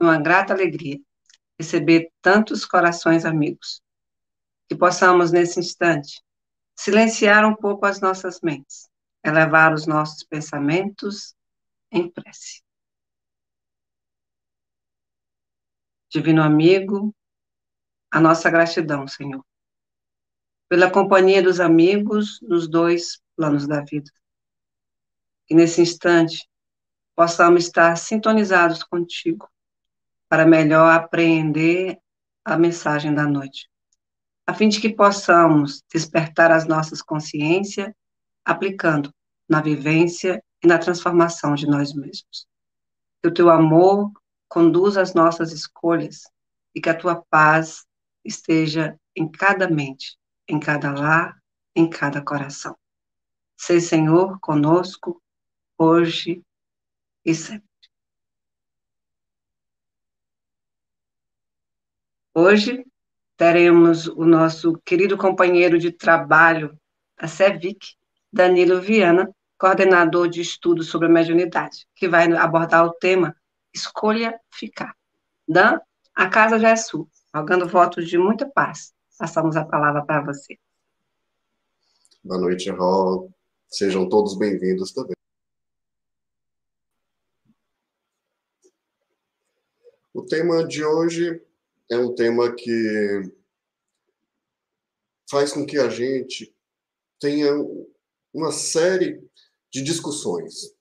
uma grata alegria receber tantos corações amigos. Que possamos, nesse instante, silenciar um pouco as nossas mentes, elevar os nossos pensamentos em prece. Divino amigo, a nossa gratidão, Senhor, pela companhia dos amigos nos dois planos da vida. Que nesse instante possamos estar sintonizados contigo para melhor apreender a mensagem da noite, a fim de que possamos despertar as nossas consciências aplicando na vivência e na transformação de nós mesmos. Que o teu amor conduza as nossas escolhas e que a tua paz esteja em cada mente, em cada lar, em cada coração. Sei, Senhor, conosco, hoje e sempre. Hoje teremos o nosso querido companheiro de trabalho da CEVIC, Danilo Viana, coordenador de estudos sobre a mediunidade, que vai abordar o tema Escolha Ficar. Dan, a casa já é sua, rogando votos de muita paz. Passamos a palavra para você. Boa noite, Ró. Sejam todos bem-vindos também. O tema de hoje é um tema que faz com que a gente tenha uma série de discussões.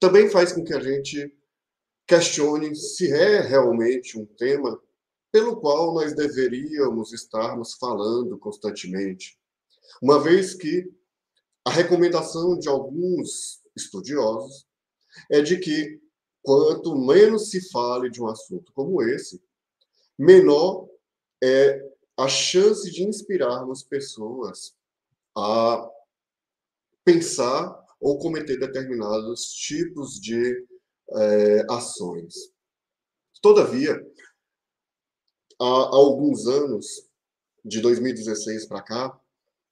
Também faz com que a gente questione se é realmente um tema pelo qual nós deveríamos estarmos falando constantemente, uma vez que a recomendação de alguns estudiosos é de que quanto menos se fale de um assunto como esse, menor é a chance de inspirarmos pessoas a pensar ou cometer determinados tipos de é, ações. Todavia, há alguns anos, de 2016 para cá,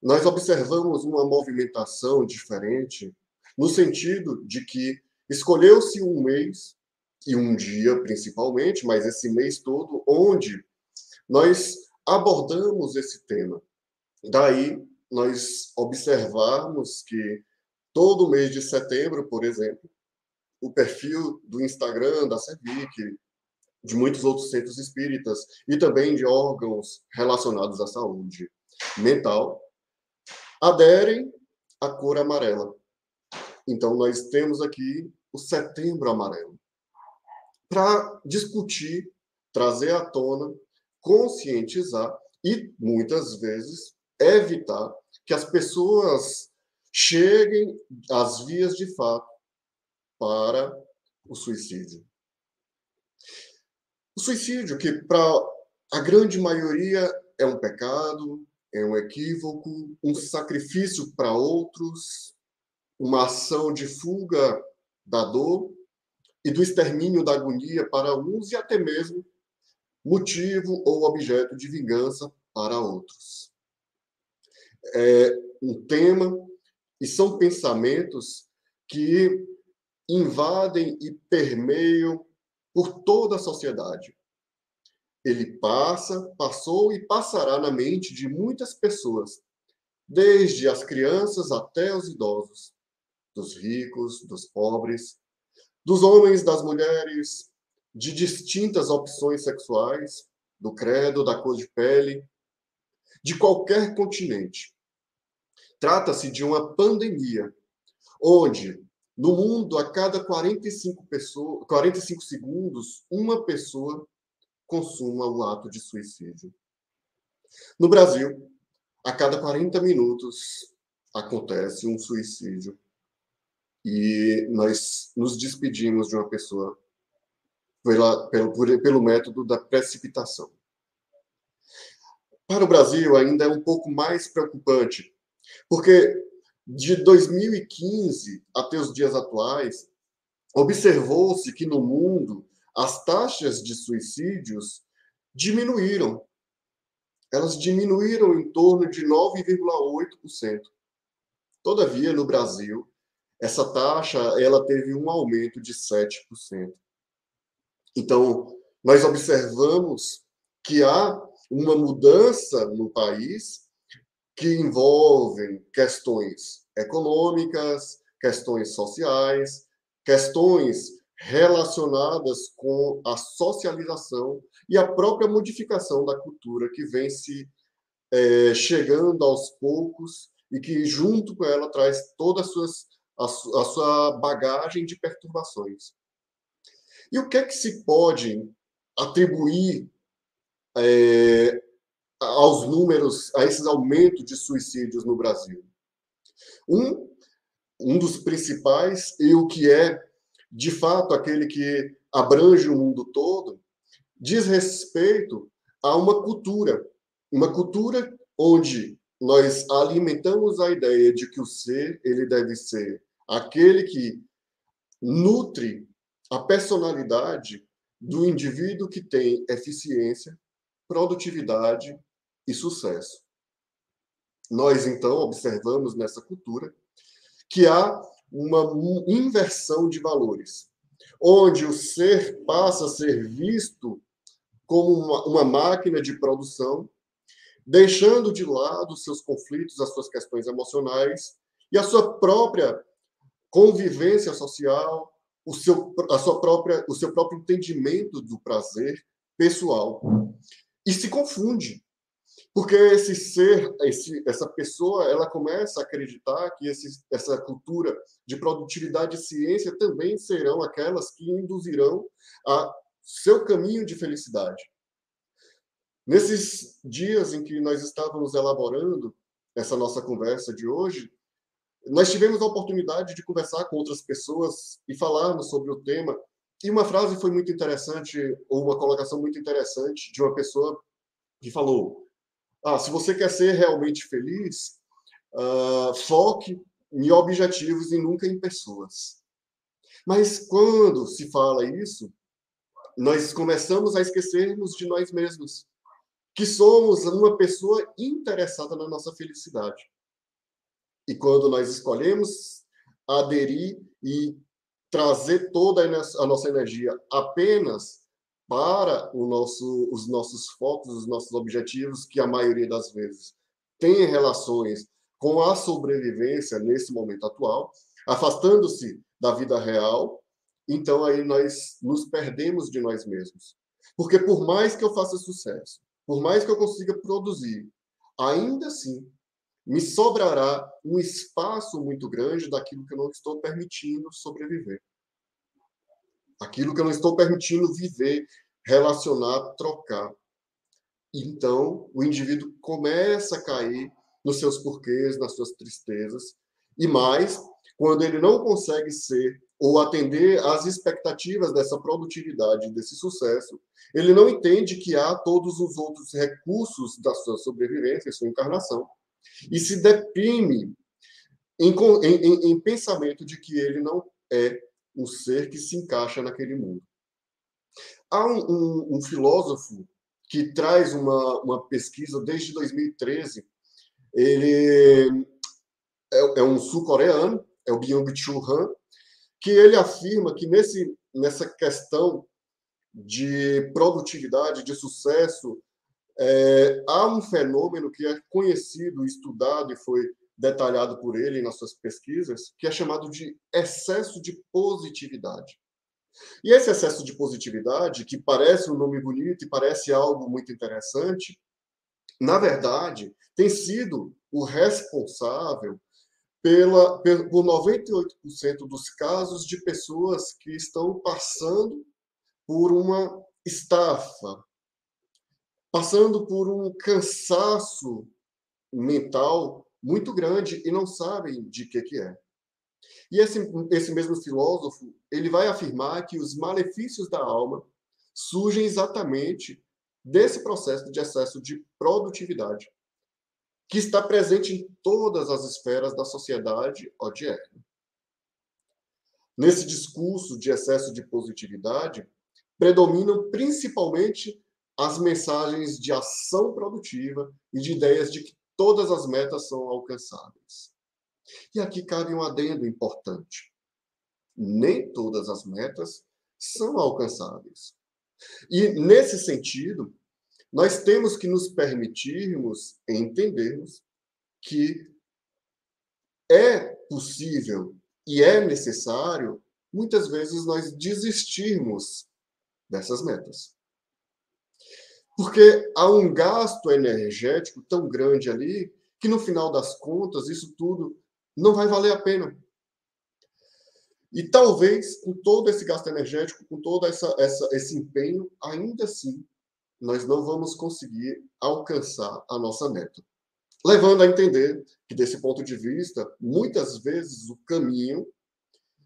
nós observamos uma movimentação diferente, no sentido de que escolheu-se um mês e um dia principalmente, mas esse mês todo, onde nós abordamos esse tema. Daí nós observarmos que todo mês de setembro, por exemplo, o perfil do Instagram da CEVIC, de muitos outros centros espíritas e também de órgãos relacionados à saúde mental, aderem à cor amarela. Então, nós temos aqui o Setembro Amarelo para discutir, trazer à tona, conscientizar e, muitas vezes, evitar que as pessoas cheguem às vias de fato para o suicídio. O suicídio, que para a grande maioria é um pecado, é um equívoco, um sacrifício para outros, uma ação de fuga da dor, e do extermínio da agonia para uns e até mesmo motivo ou objeto de vingança para outros. É um tema e são pensamentos que invadem e permeiam por toda a sociedade. Ele passa, passou e passará na mente de muitas pessoas, desde as crianças até os idosos, dos ricos, dos pobres, dos homens, das mulheres, de distintas opções sexuais, do credo, da cor de pele, de qualquer continente. Trata-se de uma pandemia, onde no mundo, a cada 45, pessoa, 45 segundos, uma pessoa consuma um ato de suicídio. No Brasil, a cada 40 minutos acontece um suicídio e nós nos despedimos de uma pessoa pela, pelo, pelo método da precipitação. Para o Brasil, ainda é um pouco mais preocupante, porque de 2015 até os dias atuais, observou-se que no mundo as taxas de suicídios diminuíram. Elas diminuíram em torno de 9,8%. Todavia, no Brasil, essa taxa ela teve um aumento de 7%. Então, nós observamos que há uma mudança no país que envolvem questões econômicas, questões sociais, questões relacionadas com a socialização e a própria modificação da cultura que vem se é, chegando aos poucos e que junto com ela traz toda a, suas, a, a sua bagagem de perturbações. E o que é que se pode atribuir é, aos números, a esses aumentos de suicídios no Brasil? Um, um dos principais, e o que é, de fato, aquele que abrange o mundo todo, diz respeito a uma cultura, uma cultura onde nós alimentamos a ideia de que o ser ele deve ser aquele que nutre a personalidade do indivíduo que tem eficiência, produtividade e sucesso. Nós, então, observamos nessa cultura que há uma inversão de valores, onde o ser passa a ser visto como uma, uma máquina de produção, deixando de lado seus conflitos, as suas questões emocionais e a sua própria convivência social, o seu, a sua própria, o seu próprio entendimento do prazer pessoal. E se confunde. Porque esse ser, esse, essa pessoa, ela começa a acreditar que esse, essa cultura de produtividade e ciência também serão aquelas que induzirão a seu caminho de felicidade. Nesses dias em que nós estávamos elaborando essa nossa conversa de hoje, nós tivemos a oportunidade de conversar com outras pessoas e falarmos sobre o tema. E uma frase foi muito interessante, ou uma colocação muito interessante de uma pessoa que falou: ah, se você quer ser realmente feliz, uh, foque em objetivos e nunca em pessoas. Mas quando se fala isso, nós começamos a esquecermos de nós mesmos, que somos uma pessoa interessada na nossa felicidade. E quando nós escolhemos aderir e trazer toda a nossa energia apenas para nosso, os nossos focos, os nossos objetivos, que a maioria das vezes tem relações com a sobrevivência nesse momento atual, afastando-se da vida real, então aí nós nos perdemos de nós mesmos. Porque por mais que eu faça sucesso, por mais que eu consiga produzir, ainda assim me sobrará um espaço muito grande daquilo que eu não estou permitindo sobreviver. Aquilo que eu não estou permitindo viver, relacionar, trocar. Então, o indivíduo começa a cair nos seus porquês, nas suas tristezas, e mais, quando ele não consegue ser ou atender às expectativas dessa produtividade, desse sucesso, ele não entende que há todos os outros recursos da sua sobrevivência, sua encarnação, e se deprime em, em, em pensamento de que ele não é um ser que se encaixa naquele mundo. Há um, um, um filósofo que traz uma, uma pesquisa desde 2013. Ele é, é um sul-coreano, é o Byung-Chul Han, que ele afirma que nesse, nessa questão de produtividade, de sucesso, é, há um fenômeno que é conhecido, estudado e foi detalhado por ele nas suas pesquisas, que é chamado de excesso de positividade. E esse excesso de positividade, que parece um nome bonito e parece algo muito interessante, na verdade, tem sido o responsável pela, por 98% dos casos de pessoas que estão passando por uma estafa, passando por um cansaço mental muito grande e não sabem de que que é. E esse, esse mesmo filósofo, ele vai afirmar que os malefícios da alma surgem exatamente desse processo de excesso de produtividade, que está presente em todas as esferas da sociedade odierna. Nesse discurso de excesso de positividade, predominam principalmente as mensagens de ação produtiva e de ideias de que todas as metas são alcançáveis. E aqui cabe um adendo importante. Nem todas as metas são alcançáveis. E, nesse sentido, nós temos que nos permitirmos entendermos que é possível e é necessário, muitas vezes, nós desistirmos dessas metas. Porque há um gasto energético tão grande ali que, no final das contas, isso tudo não vai valer a pena. E talvez, com todo esse gasto energético, com todo essa, essa, esse empenho, ainda assim, nós não vamos conseguir alcançar a nossa meta. Levando a entender que, desse ponto de vista, muitas vezes o caminho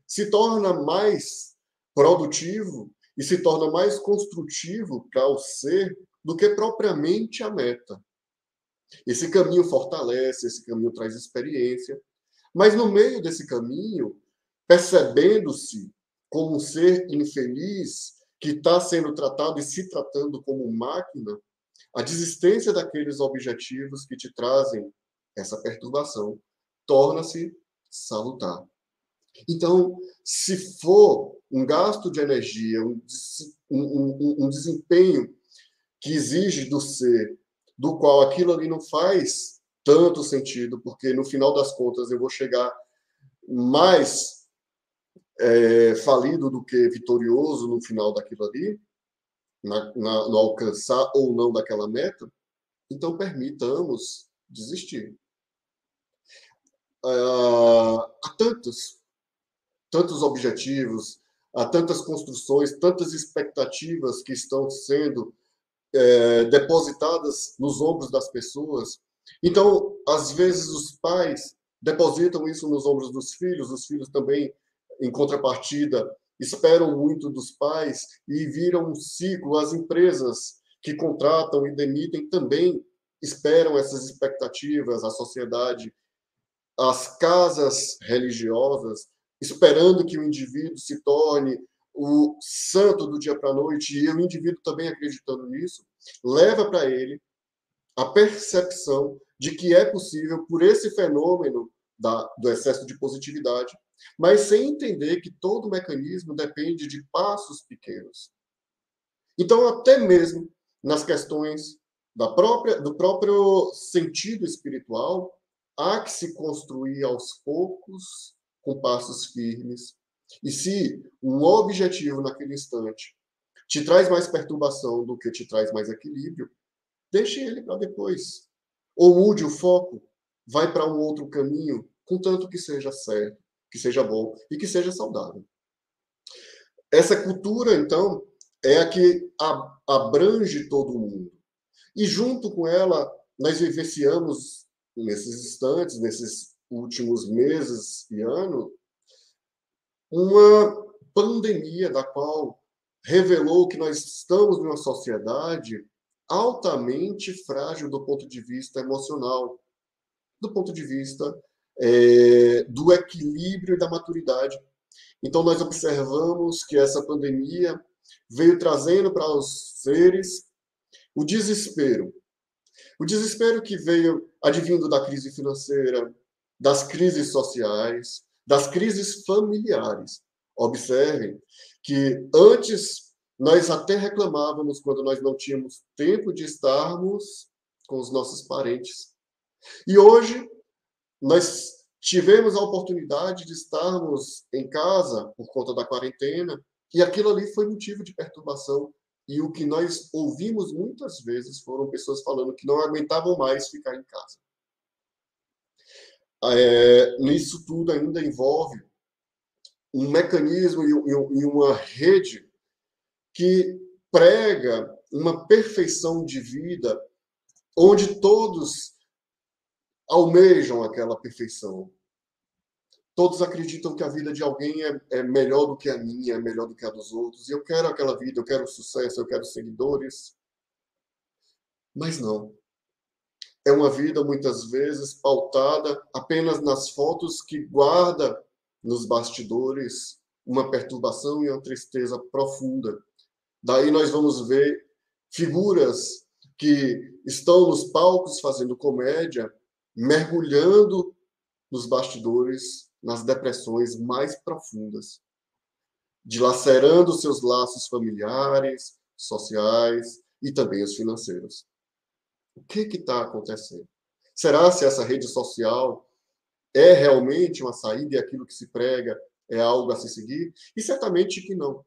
se torna mais produtivo e se torna mais construtivo para o ser do que propriamente a meta. Esse caminho fortalece, esse caminho traz experiência, mas no meio desse caminho, percebendo-se como um ser infeliz que está sendo tratado e se tratando como máquina, a desistência daqueles objetivos que te trazem essa perturbação torna-se salutar. Então, se for um gasto de energia, um, um, um, desempenho que exige do ser, do qual aquilo ali não faz tanto sentido, porque no final das contas eu vou chegar mais é, falido do que vitorioso no final daquilo ali, na, na, no alcançar ou não daquela meta, então permitamos desistir. Ah, há tantos, tantos objetivos, há tantas construções, tantas expectativas que estão sendo é, depositadas nos ombros das pessoas. Então, às vezes, os pais depositam isso nos ombros dos filhos, os filhos também em contrapartida, esperam muito dos pais e viram um ciclo. As empresas que contratam e demitem também esperam essas expectativas, a sociedade, as casas religiosas, esperando que o indivíduo se torne o santo do dia para a noite, e o indivíduo também acreditando nisso, leva para ele a percepção de que é possível, por esse fenômeno da, do excesso de positividade, mas sem entender que todo mecanismo depende de passos pequenos. Então, até mesmo nas questões da própria, do próprio sentido espiritual, há que se construir aos poucos, com passos firmes. E se um objetivo naquele instante te traz mais perturbação do que te traz mais equilíbrio, deixe ele para depois. Ou mude o foco, vai para um outro caminho, contanto que seja certo que seja bom e que seja saudável. Essa cultura, então, é a que abrange todo mundo. E junto com ela, nós vivenciamos nesses instantes, nesses últimos meses e anos, uma pandemia da qual revelou que nós estamos numa sociedade altamente frágil do ponto de vista emocional, do ponto de vista é, do equilíbrio e da maturidade. Então, nós observamos que essa pandemia veio trazendo para os seres o desespero. O desespero que veio advindo da crise financeira, das crises sociais, das crises familiares. Observem que antes nós até reclamávamos quando nós não tínhamos tempo de estarmos com os nossos parentes. E hoje nós tivemos a oportunidade de estarmos em casa por conta da quarentena e aquilo ali foi motivo de perturbação. E o que nós ouvimos muitas vezes foram pessoas falando que não aguentavam mais ficar em casa. É, nisso tudo ainda envolve um mecanismo e uma rede que prega uma perfeição de vida onde todos almejam aquela perfeição. Todos acreditam que a vida de alguém é, é, melhor do que a minha, é melhor do que a dos outros. E eu quero aquela vida, eu quero sucesso, eu quero seguidores. Mas não. É uma vida, muitas vezes, pautada apenas nas fotos que guarda nos bastidores uma perturbação e uma tristeza profunda. Daí nós vamos ver figuras que estão nos palcos fazendo comédia, mergulhando nos bastidores, nas depressões mais profundas, dilacerando seus laços familiares, sociais e também os financeiros. O que está acontecendo? Será se essa rede social é realmente uma saída e aquilo que se prega é algo a se seguir? E certamente que não.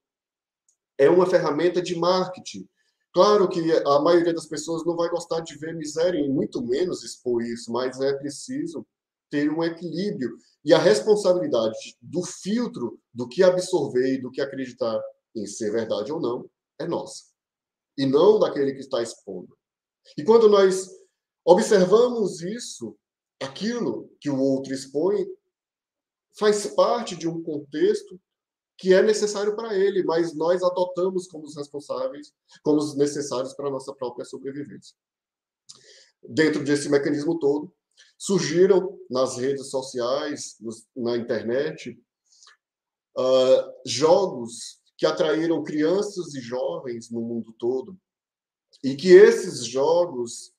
É uma ferramenta de marketing. Claro que a maioria das pessoas não vai gostar de ver miséria e muito menos expor isso, mas é preciso ter um equilíbrio e a responsabilidade do filtro do que absorver e do que acreditar em ser verdade ou não é nossa e não daquele que está expondo. E quando nós observamos isso, aquilo que o outro expõe faz parte de um contexto que é necessário para ele, mas nós adotamos como os responsáveis, como os necessários para a nossa própria sobrevivência. Dentro desse mecanismo todo, surgiram nas redes sociais, na internet, uh, jogos que atraíram crianças e jovens no mundo todo, e que esses jogos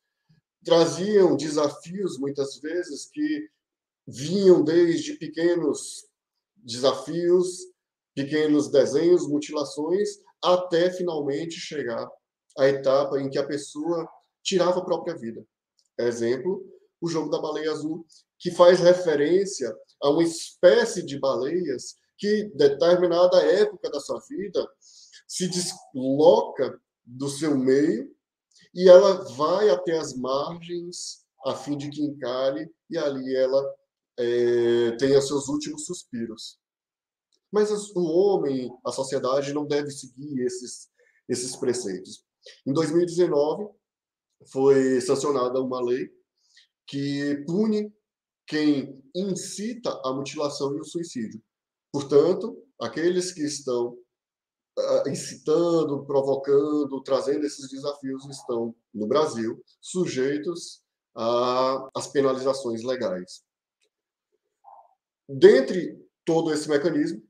traziam desafios, muitas vezes, que vinham desde pequenos desafios, pequenos desenhos, mutilações, até finalmente chegar à etapa em que a pessoa tirava a própria vida. Exemplo, o jogo da baleia azul, que faz referência a uma espécie de baleias que, determinada época da sua vida, se desloca do seu meio e ela vai até as margens a fim de que encalhe e ali ela é, tenha seus últimos suspiros. Mas o homem, a sociedade, não deve seguir esses, esses preceitos. Em 2019, foi sancionada uma lei que pune quem incita a mutilação e o suicídio. Portanto, aqueles que estão incitando, provocando, trazendo esses desafios estão, no Brasil, sujeitos às penalizações legais. Dentre todo esse mecanismo,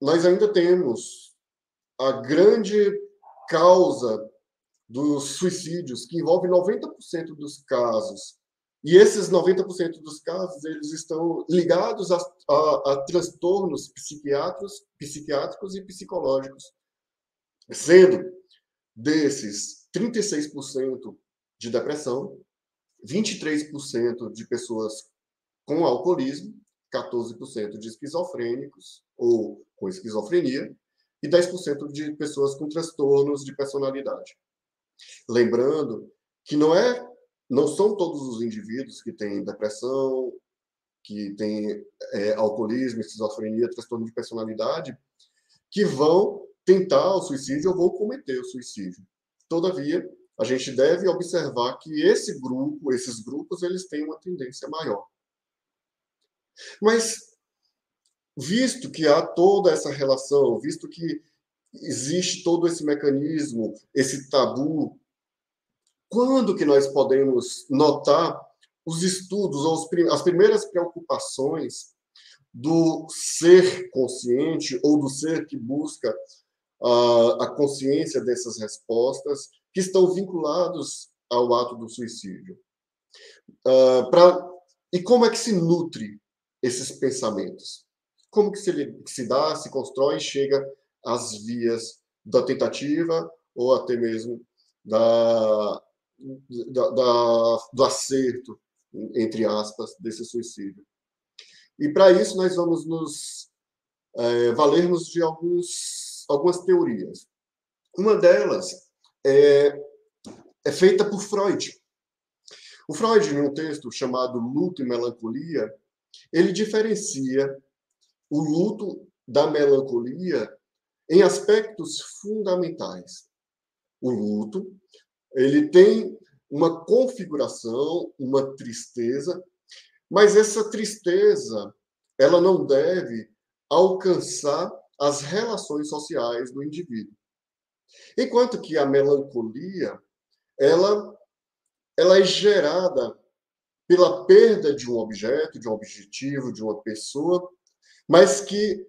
nós ainda temos a grande causa dos suicídios, que envolve 90% dos casos e esses 90% dos casos, eles estão ligados a, a, a transtornos psiquiátricos, psiquiátricos e psicológicos. Sendo desses 36% de depressão, 23% de pessoas com alcoolismo, 14% de esquizofrênicos ou com esquizofrenia e 10% de pessoas com transtornos de personalidade. Lembrando que não é não são todos os indivíduos que têm depressão, que têm é, alcoolismo, esquizofrenia, transtorno de personalidade, que vão tentar o suicídio ou vão cometer o suicídio. Todavia, a gente deve observar que esse grupo, esses grupos, eles têm uma tendência maior. Mas, visto que há toda essa relação, visto que existe todo esse mecanismo, esse tabu quando que nós podemos notar os estudos ou as primeiras preocupações do ser consciente ou do ser que busca a consciência dessas respostas que estão vinculados ao ato do suicídio. Uh, e como é que se nutre esses pensamentos? Como que se, que se dá, se constrói, chega às vias da tentativa ou até mesmo da, da, da, do acerto, entre aspas, desse suicídio. E para isso nós vamos nos é, valermos de alguns, algumas teorias. Uma delas é, é feita por Freud. O Freud, em um texto chamado Luto e Melancolia, ele diferencia o luto da melancolia em aspectos fundamentais. O luto ele tem uma configuração, uma tristeza, mas essa tristeza, ela não deve alcançar as relações sociais do indivíduo. Enquanto que a melancolia, ela ela é gerada pela perda de um objeto, de um objetivo, de uma pessoa, mas que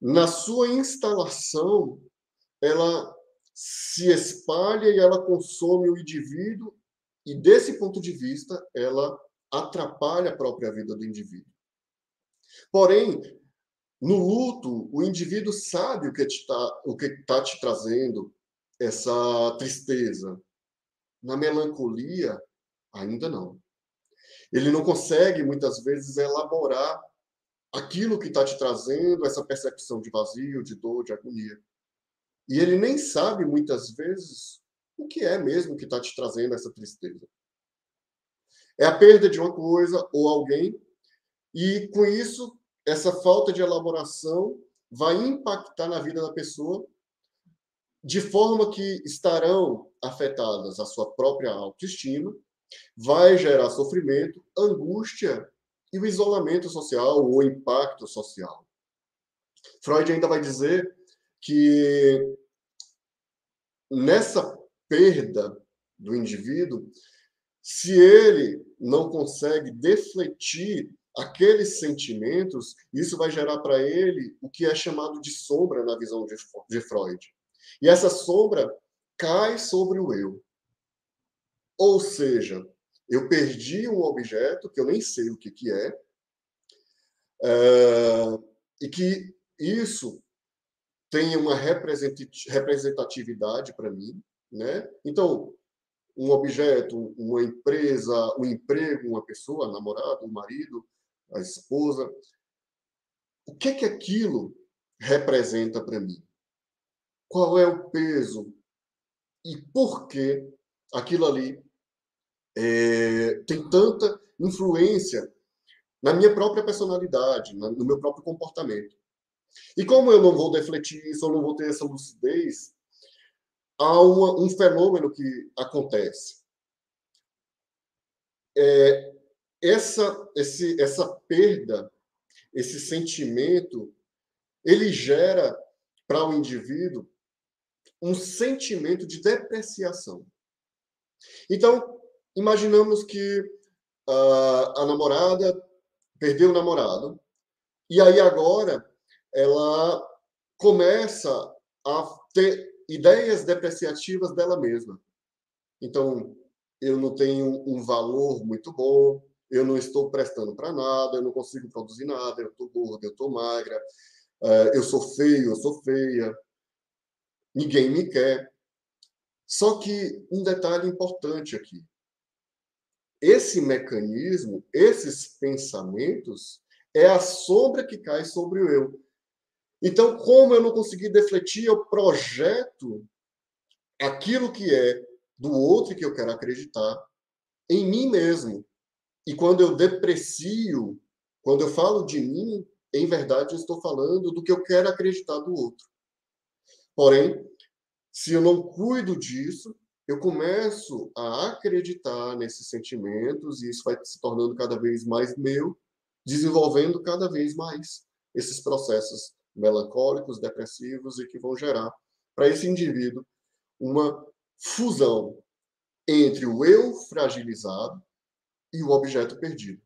na sua instalação ela se espalha e ela consome o indivíduo, e desse ponto de vista, ela atrapalha a própria vida do indivíduo. Porém, no luto, o indivíduo sabe o que está o que tá te trazendo essa tristeza. Na melancolia, ainda não. Ele não consegue, muitas vezes, elaborar aquilo que está te trazendo essa percepção de vazio, de dor, de agonia. E ele nem sabe, muitas vezes, o que é mesmo que está te trazendo essa tristeza. É a perda de uma coisa ou alguém, e com isso, essa falta de elaboração vai impactar na vida da pessoa de forma que estarão afetadas a sua própria autoestima, vai gerar sofrimento, angústia e o isolamento social, o impacto social. Freud ainda vai dizer que nessa perda do indivíduo, se ele não consegue defletir aqueles sentimentos, isso vai gerar para ele o que é chamado de sombra na visão de Freud. E essa sombra cai sobre o eu. Ou seja, eu perdi um objeto que eu nem sei o que, que é, é e que isso tem uma representatividade para mim, né? Então, um objeto, uma empresa, um emprego, uma pessoa, a namorada, o marido, a esposa. O que que aquilo representa para mim? Qual é o peso e por que aquilo ali é, tem tanta influência na minha própria personalidade, no meu próprio comportamento. E como eu não vou defletir isso, eu não vou ter essa lucidez, há uma, um fenômeno que acontece. É, essa, esse, essa perda, esse sentimento, ele gera para o indivíduo um sentimento de depreciação. Então, imaginamos que uh, a namorada perdeu o namorado, e aí agora ela começa a ter ideias depreciativas dela mesma. Então, eu não tenho um valor muito bom, eu não estou prestando para nada, eu não consigo produzir nada, eu estou gorda, eu estou magra, uh, eu sou feio, eu sou feia, ninguém me quer. Só que um detalhe importante aqui: esse mecanismo, esses pensamentos, é a sombra que cai sobre o eu. Então, como eu não consegui defletir, eu projeto aquilo que é do outro que eu quero acreditar em mim mesmo. E quando eu deprecio, quando eu falo de mim, em verdade eu estou falando do que eu quero acreditar do outro. Porém, se eu não cuido disso, eu começo a acreditar nesses sentimentos e isso vai se tornando cada vez mais meu, desenvolvendo cada vez mais esses processos melancólicos, depressivos e que vão gerar para esse indivíduo uma fusão entre o eu fragilizado e o objeto perdido.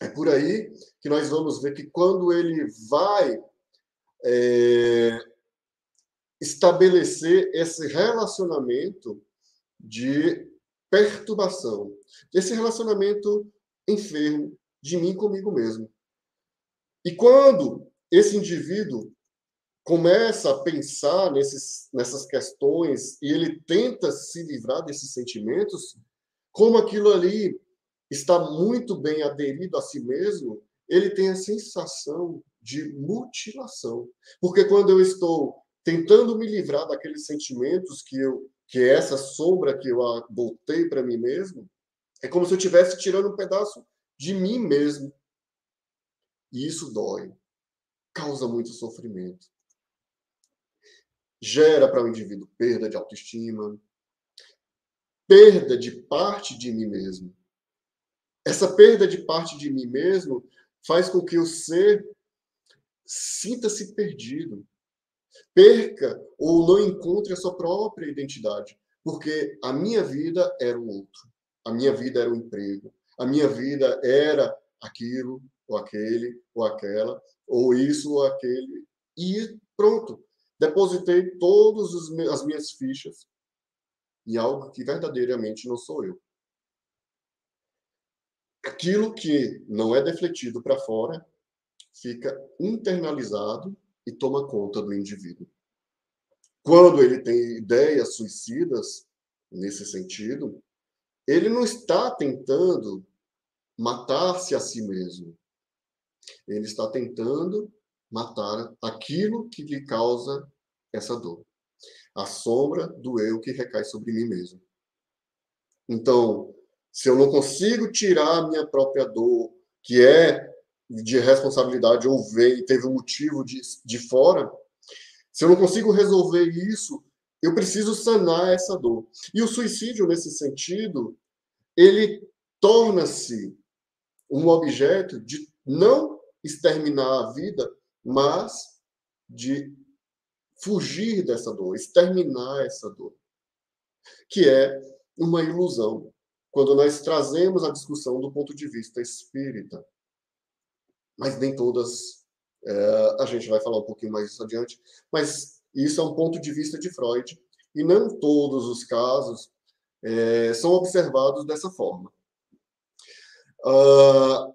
É por aí que nós vamos ver que quando ele vai é, estabelecer esse relacionamento de perturbação, esse relacionamento enfermo de mim comigo mesmo. E quando esse indivíduo começa a pensar nesses, nessas questões e ele tenta se livrar desses sentimentos, como aquilo ali está muito bem aderido a si mesmo, ele tem a sensação de mutilação. Porque quando eu estou tentando me livrar daqueles sentimentos que eu que é essa sombra que eu botei para mim mesmo, é como se eu estivesse tirando um pedaço de mim mesmo. E isso dói, causa muito sofrimento. Gera para o indivíduo perda de autoestima, perda de parte de mim mesmo. Essa perda de parte de mim mesmo faz com que o ser sinta-se perdido, perca ou não encontre a sua própria identidade, porque a minha vida era o outro, a minha vida era o emprego, a minha vida era aquilo ou aquele ou aquela, ou isso ou aquele, e pronto. Depositei todas as minhas fichas em algo que verdadeiramente não sou eu. Aquilo que não é defletido para fora fica internalizado e toma conta do indivíduo. quando ele tem ideias suicidas, nesse sentido, ele não está tentando matar-se a si mesmo. Ele está tentando matar aquilo que lhe causa essa dor. A sombra do eu que recai sobre mim mesmo. Então, se eu não consigo tirar a minha própria dor, que é de responsabilidade ou veio, teve um motivo de, de fora, se eu não consigo resolver isso, eu preciso sanar essa dor. E o suicídio, nesse sentido, ele torna-se um objeto de não exterminar a vida, mas de fugir dessa dor, exterminar essa dor, que é uma ilusão. Quando nós trazemos a discussão do ponto de vista espírita, mas nem todas, é, a gente vai falar um pouquinho mais isso adiante, mas isso é um ponto de vista de Freud, e não todos os casos é, são observados dessa forma. Uh,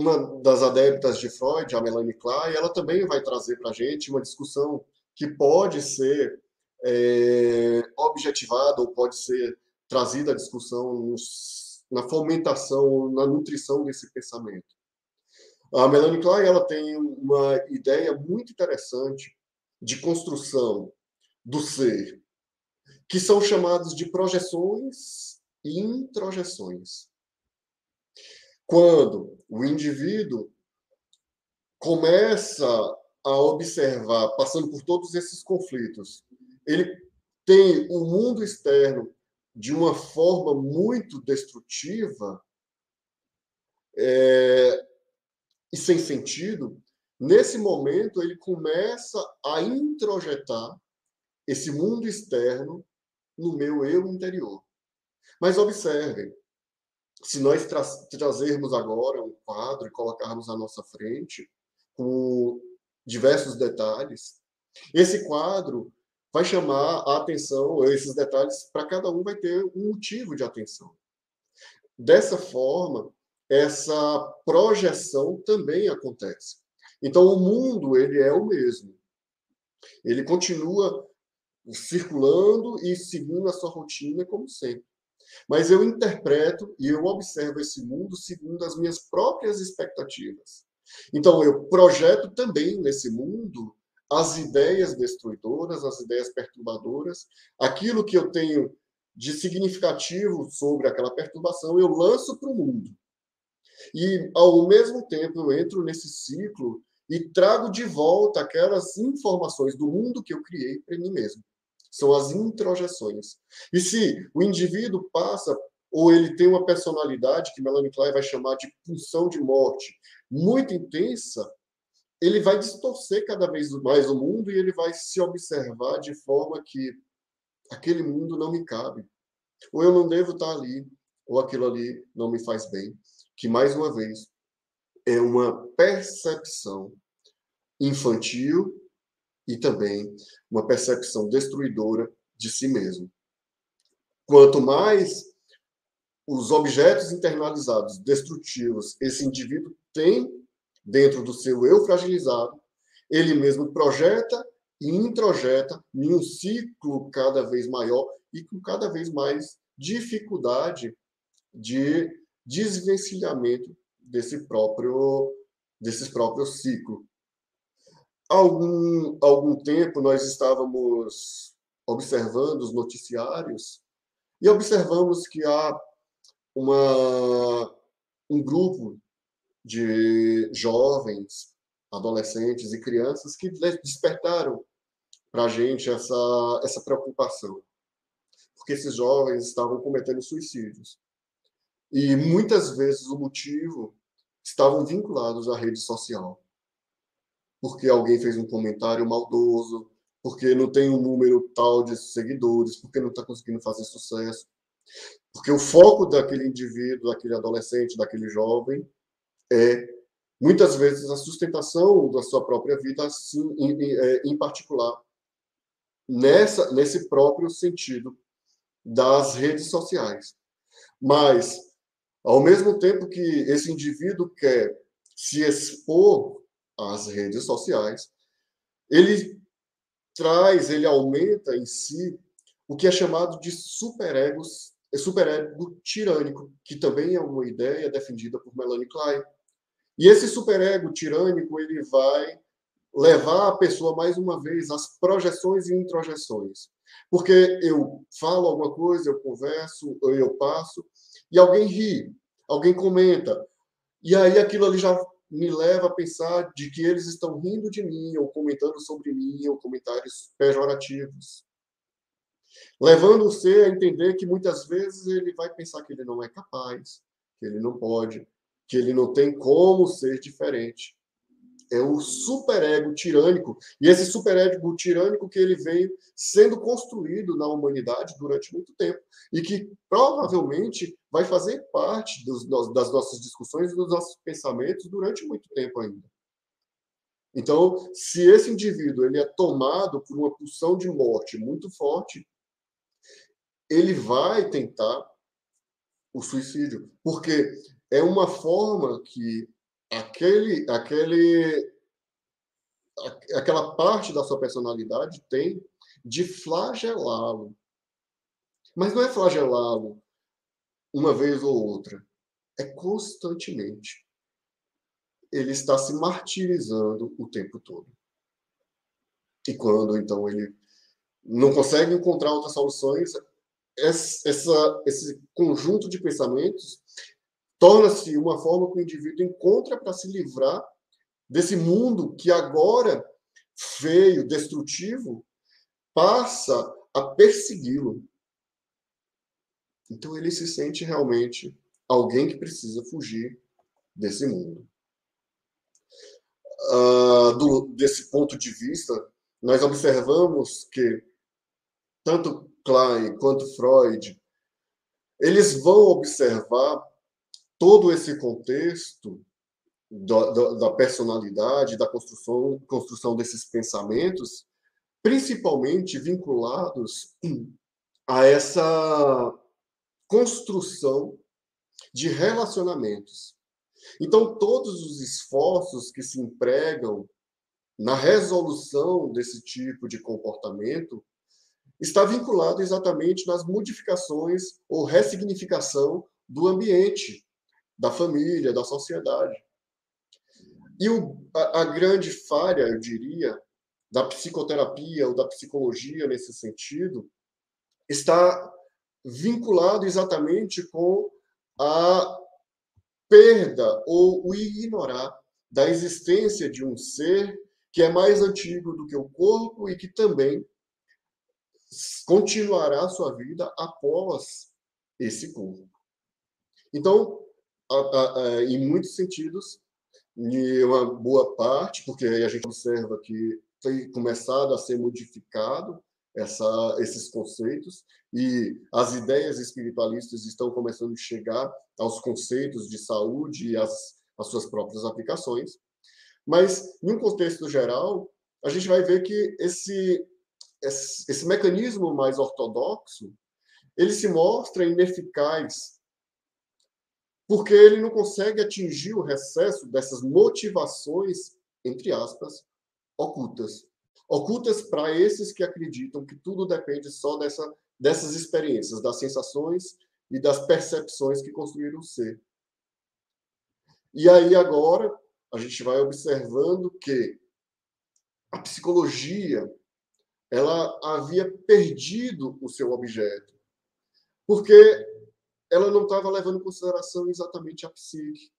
uma das adeptas de Freud, a Melanie Klein, ela também vai trazer para a gente uma discussão que pode ser é, objetivada ou pode ser trazida à discussão nos, na fomentação, na nutrição desse pensamento. A Melanie Klein ela tem uma ideia muito interessante de construção do ser, que são chamados de projeções e introjeções. Quando o indivíduo começa a observar, passando por todos esses conflitos, ele tem o mundo externo de uma forma muito destrutiva, é, e sem sentido, nesse momento ele começa a introjetar esse mundo externo no meu eu interior. Mas observem, se nós tra trazermos agora um quadro e colocarmos à nossa frente com diversos detalhes, esse quadro vai chamar a atenção, esses detalhes, para cada um vai ter um motivo de atenção. Dessa forma, essa projeção também acontece. Então, o mundo ele é o mesmo. Ele continua circulando e seguindo a sua rotina como sempre. Mas eu interpreto e eu observo esse mundo segundo as minhas próprias expectativas. Então, eu projeto também nesse mundo as ideias destruidoras, as ideias perturbadoras, aquilo que eu tenho de significativo sobre aquela perturbação, eu lanço para o mundo. E, ao mesmo tempo, eu entro nesse ciclo e trago de volta aquelas informações do mundo que eu criei para mim mesmo. São as introjeções. E se o indivíduo passa, ou ele tem uma personalidade, que Melanie Klein vai chamar de pulsão de morte, muito intensa, ele vai distorcer cada vez mais o mundo e ele vai se observar de forma que aquele mundo não me cabe. Ou eu não devo estar ali, ou aquilo ali não me faz bem que, mais uma vez, é uma percepção infantil e também uma percepção destruidora de si mesmo. Quanto mais os objetos internalizados destrutivos esse indivíduo tem dentro do seu eu fragilizado, ele mesmo projeta e introjeta em um ciclo cada vez maior e com cada vez mais dificuldade de desvencilhamento desse próprio desses próprios ciclos. Algum algum tempo nós estávamos observando os noticiários e observamos que há uma um grupo de jovens, adolescentes e crianças que despertaram para a gente essa, essa preocupação. Porque esses jovens estavam cometendo suicídios. E muitas vezes o motivo estavam vinculados à rede social. Porque alguém fez um comentário maldoso, porque não tem um número tal de seguidores, porque não está conseguindo fazer sucesso. Porque o foco daquele indivíduo, daquele adolescente, daquele jovem, é muitas vezes a sustentação da sua própria vida, assim, em, em, é, particular, nessa, nesse próprio sentido das redes sociais. Mas ao mesmo tempo que esse indivíduo quer se expor às redes sociais, ele traz, ele aumenta em si o que é chamado de superegos, superego tirânico, que também é uma ideia defendida por Melanie Klein. E esse superego tirânico, ele vai levar a pessoa mais uma vez às projeções e introjeções. Porque eu falo alguma coisa, eu converso, eu passo, e alguém ri, alguém comenta. E aí aquilo ali já me leva a pensar de que eles estão rindo de mim, ou comentando sobre mim, ou comentários pejorativos levando você a entender que muitas vezes ele vai pensar que ele não é capaz, que ele não pode, que ele não tem como ser diferente. É o superego tirânico. E esse superego tirânico que ele veio sendo construído na humanidade durante muito tempo. E que provavelmente vai fazer parte dos, das nossas discussões e dos nossos pensamentos durante muito tempo ainda. Então, se esse indivíduo ele é tomado por uma pulsão de morte muito forte, ele vai tentar o suicídio, porque é uma forma que aquele, aquele, aquela parte da sua personalidade tem de flagelá-lo. Mas não é flagelá-lo uma vez ou outra, é constantemente. Ele está se martirizando o tempo todo. E quando então ele não consegue encontrar outras soluções, essa, esse conjunto de pensamentos torna-se uma forma que o indivíduo encontra para se livrar desse mundo que agora feio, destrutivo, passa a persegui-lo. Então ele se sente realmente alguém que precisa fugir desse mundo. Uh, do, desse ponto de vista, nós observamos que tanto Klein quanto Freud, eles vão observar todo esse contexto da, da, da personalidade, da construção, construção desses pensamentos, principalmente vinculados a essa construção de relacionamentos. Então, todos os esforços que se empregam na resolução desse tipo de comportamento está vinculado exatamente nas modificações ou ressignificação do ambiente, da família, da sociedade. E o, a, a grande falha, eu diria, da psicoterapia ou da psicologia nesse sentido está vinculado exatamente com a perda ou o ignorar da existência de um ser que é mais antigo do que o corpo e que também continuará sua vida após esse corpo. Então, em muitos sentidos, em uma boa parte, porque a gente observa que tem começado a ser modificado essa, esses conceitos e as ideias espiritualistas estão começando a chegar aos conceitos de saúde e as suas próprias aplicações. Mas, em um contexto geral, a gente vai ver que esse esse, esse mecanismo mais ortodoxo ele se mostra ineficaz porque ele não consegue atingir o recesso dessas motivações, entre aspas, ocultas. Ocultas para esses que acreditam que tudo depende só dessa, dessas experiências, das sensações e das percepções que construíram o ser. E aí agora a gente vai observando que a psicologia ela havia perdido o seu objeto, porque ela não estava levando em consideração exatamente a psique,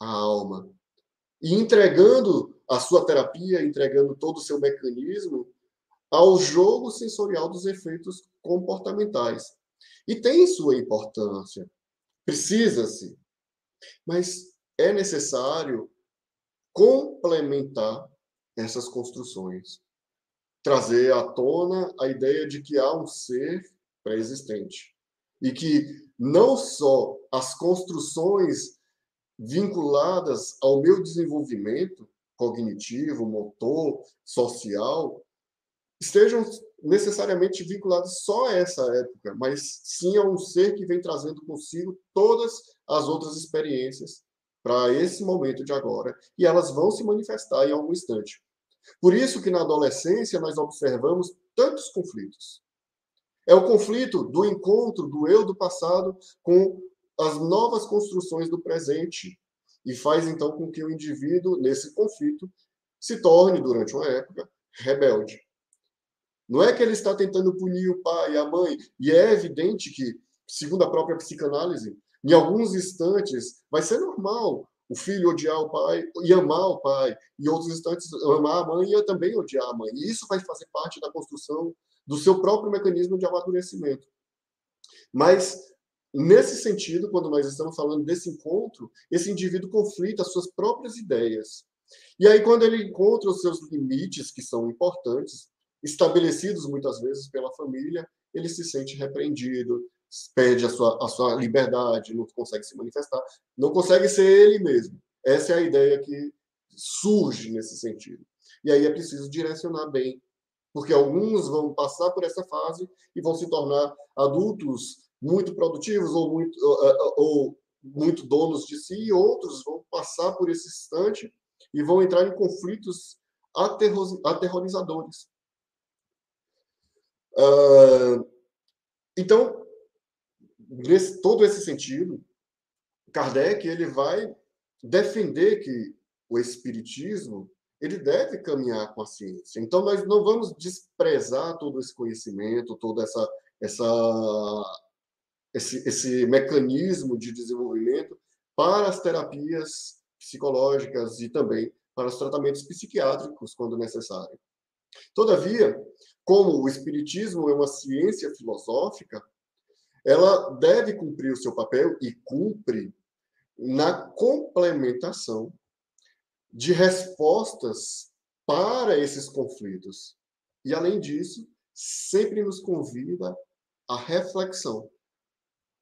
a alma, e entregando a sua terapia, entregando todo o seu mecanismo ao jogo sensorial dos efeitos comportamentais. E tem sua importância, precisa-se, mas é necessário complementar essas construções. Trazer à tona a ideia de que há um ser pré-existente. E que não só as construções vinculadas ao meu desenvolvimento cognitivo, motor, social, estejam necessariamente vinculadas só a essa época, mas sim a um ser que vem trazendo consigo todas as outras experiências para esse momento de agora, e elas vão se manifestar em algum instante. Por isso que na adolescência nós observamos tantos conflitos. É o conflito do encontro do eu do passado com as novas construções do presente e faz então com que o indivíduo nesse conflito se torne durante uma época rebelde. Não é que ele está tentando punir o pai e a mãe, e é evidente que, segundo a própria psicanálise, em alguns instantes vai ser normal o filho odiar o pai e amar o pai, e outros instantes amar a mãe e também odiar a mãe. E isso vai fazer parte da construção do seu próprio mecanismo de amadurecimento. Mas, nesse sentido, quando nós estamos falando desse encontro, esse indivíduo conflita as suas próprias ideias. E aí, quando ele encontra os seus limites, que são importantes, estabelecidos muitas vezes pela família, ele se sente repreendido, perde a sua, a sua liberdade, não consegue se manifestar, não consegue ser ele mesmo. Essa é a ideia que surge nesse sentido. E aí é preciso direcionar bem, porque alguns vão passar por essa fase e vão se tornar adultos muito produtivos ou muito, ou, ou muito donos de si, e outros vão passar por esse instante e vão entrar em conflitos aterrorizadores. Uh, então, nesse todo esse sentido, Kardec ele vai defender que o espiritismo ele deve caminhar com a ciência. Então nós não vamos desprezar todo esse conhecimento, toda essa essa esse, esse mecanismo de desenvolvimento para as terapias psicológicas e também para os tratamentos psiquiátricos quando necessário. Todavia, como o espiritismo é uma ciência filosófica, ela deve cumprir o seu papel e cumpre na complementação de respostas para esses conflitos. E, além disso, sempre nos convida à reflexão.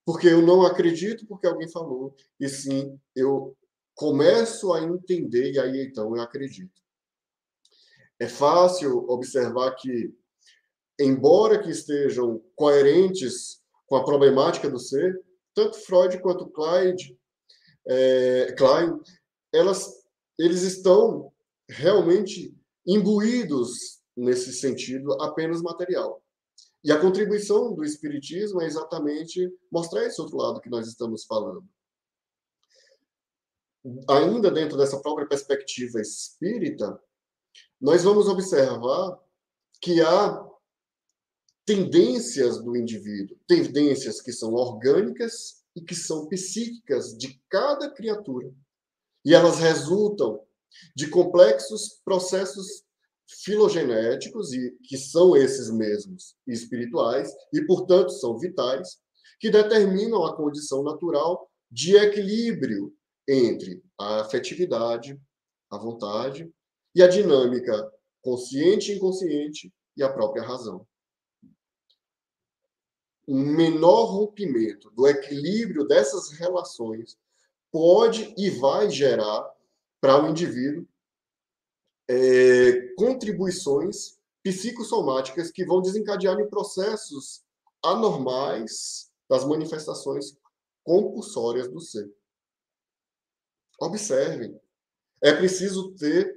Porque eu não acredito porque alguém falou, e sim eu começo a entender e aí então eu acredito. É fácil observar que, embora que estejam coerentes com a problemática do ser, tanto Freud quanto Clyde, é, Klein, elas, eles estão realmente imbuídos nesse sentido apenas material. E a contribuição do Espiritismo é exatamente mostrar esse outro lado que nós estamos falando. Ainda dentro dessa própria perspectiva espírita, nós vamos observar que há tendências do indivíduo, tendências que são orgânicas e que são psíquicas de cada criatura. E elas resultam de complexos processos filogenéticos e que são esses mesmos espirituais e portanto são vitais que determinam a condição natural de equilíbrio entre a afetividade, a vontade e a dinâmica consciente e inconsciente e a própria razão. Um menor rompimento do equilíbrio dessas relações pode e vai gerar para o indivíduo é, contribuições psicossomáticas que vão desencadear em processos anormais das manifestações compulsórias do ser. Observem, é preciso ter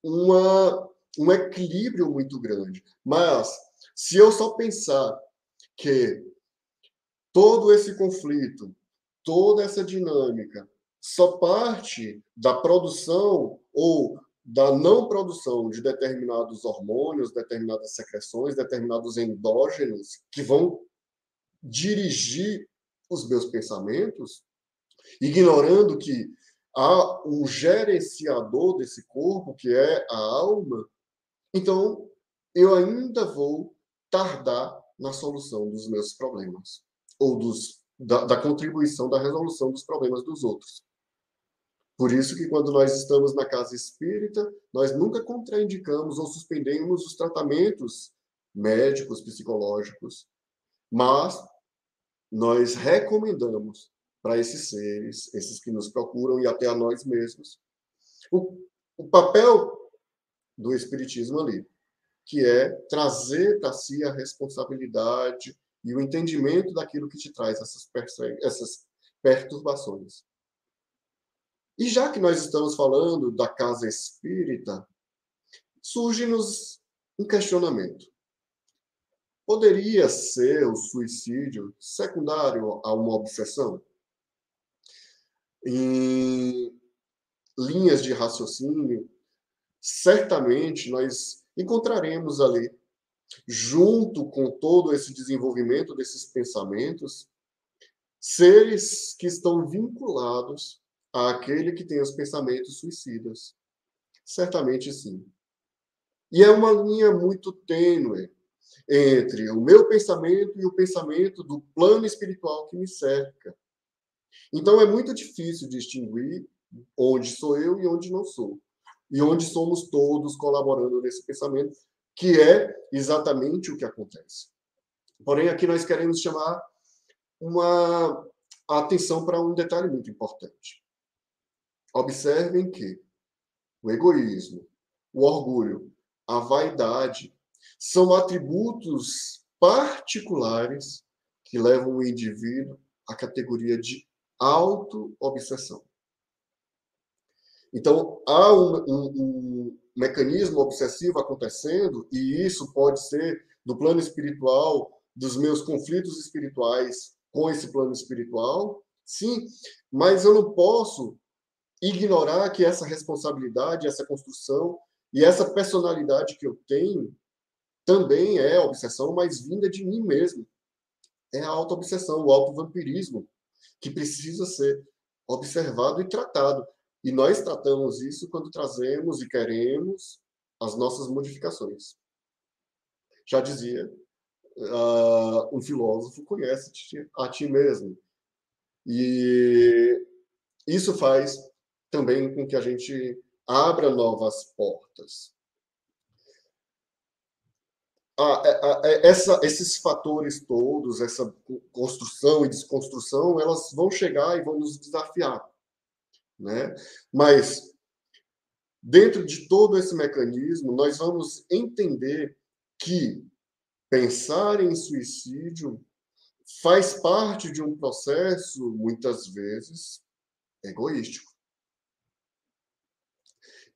uma, um equilíbrio muito grande. Mas, se eu só pensar que todo esse conflito, toda essa dinâmica, só parte da produção ou da não produção de determinados hormônios, determinadas secreções, determinados endógenos que vão dirigir os meus pensamentos, ignorando que há um gerenciador desse corpo, que é a alma, então eu ainda vou tardar na solução dos meus problemas ou dos, da, da contribuição da resolução dos problemas dos outros. Por isso que quando nós estamos na casa espírita, nós nunca contraindicamos ou suspendemos os tratamentos médicos, psicológicos, mas nós recomendamos para esses seres, esses que nos procuram e até a nós mesmos, o, o papel do espiritismo ali que é trazer para si a responsabilidade e o entendimento daquilo que te traz essas, essas perturbações. E já que nós estamos falando da casa espírita, surge-nos um questionamento. Poderia ser o suicídio secundário a uma obsessão? Em linhas de raciocínio, certamente nós encontraremos ali, junto com todo esse desenvolvimento desses pensamentos, seres que estão vinculados àquele que tem os pensamentos suicidas. Certamente sim. E é uma linha muito tênue entre o meu pensamento e o pensamento do plano espiritual que me cerca. Então é muito difícil distinguir onde sou eu e onde não sou. E onde somos todos colaborando nesse pensamento, que é exatamente o que acontece. Porém, aqui nós queremos chamar uma atenção para um detalhe muito importante. Observem que o egoísmo, o orgulho, a vaidade são atributos particulares que levam o indivíduo à categoria de auto-obsessão. Então, há um, um, um, mecanismo obsessivo acontecendo, e isso pode ser do plano espiritual, dos meus conflitos espirituais com esse plano espiritual, sim, mas eu não posso ignorar que essa responsabilidade, essa construção e essa personalidade que eu tenho também é obsessão, mas vinda de mim mesmo. É a auto-obsessão, o auto-vampirismo, que precisa ser observado e tratado. E nós tratamos isso quando trazemos e queremos as nossas modificações. Já dizia uh, um filósofo, conhece a ti mesmo. E isso faz também com que a gente abra novas portas. Ah, essa, esses fatores todos, essa construção e desconstrução, elas vão chegar e vão nos desafiar. Né? Mas, dentro de todo esse mecanismo, nós vamos entender que pensar em suicídio faz parte de um processo, muitas vezes, egoístico.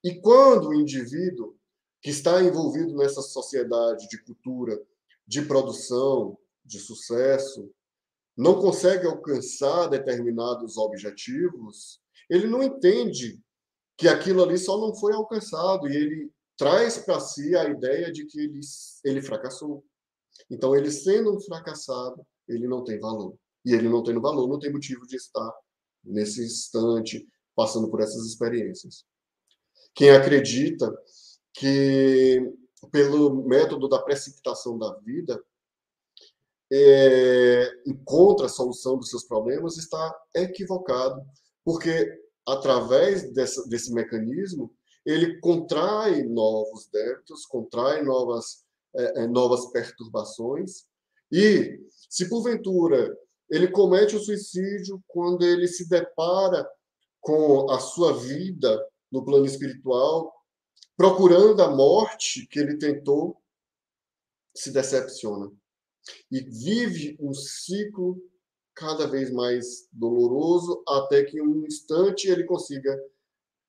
E quando o indivíduo que está envolvido nessa sociedade de cultura, de produção, de sucesso, não consegue alcançar determinados objetivos, ele não entende que aquilo ali só não foi alcançado e ele traz para si a ideia de que ele, ele fracassou. Então, ele sendo um fracassado, ele não tem valor. E ele não tendo valor, não tem motivo de estar nesse instante passando por essas experiências. Quem acredita que, pelo método da precipitação da vida, é, encontra a solução dos seus problemas, está equivocado, porque através desse mecanismo ele contrai novos débitos, contrai novas, é, é novas perturbações, e se porventura ele comete o suicídio quando ele se depara com a sua vida no plano espiritual, procurando a morte que ele tentou, se decepciona. E vive um ciclo cada vez mais doloroso, até que em um instante ele consiga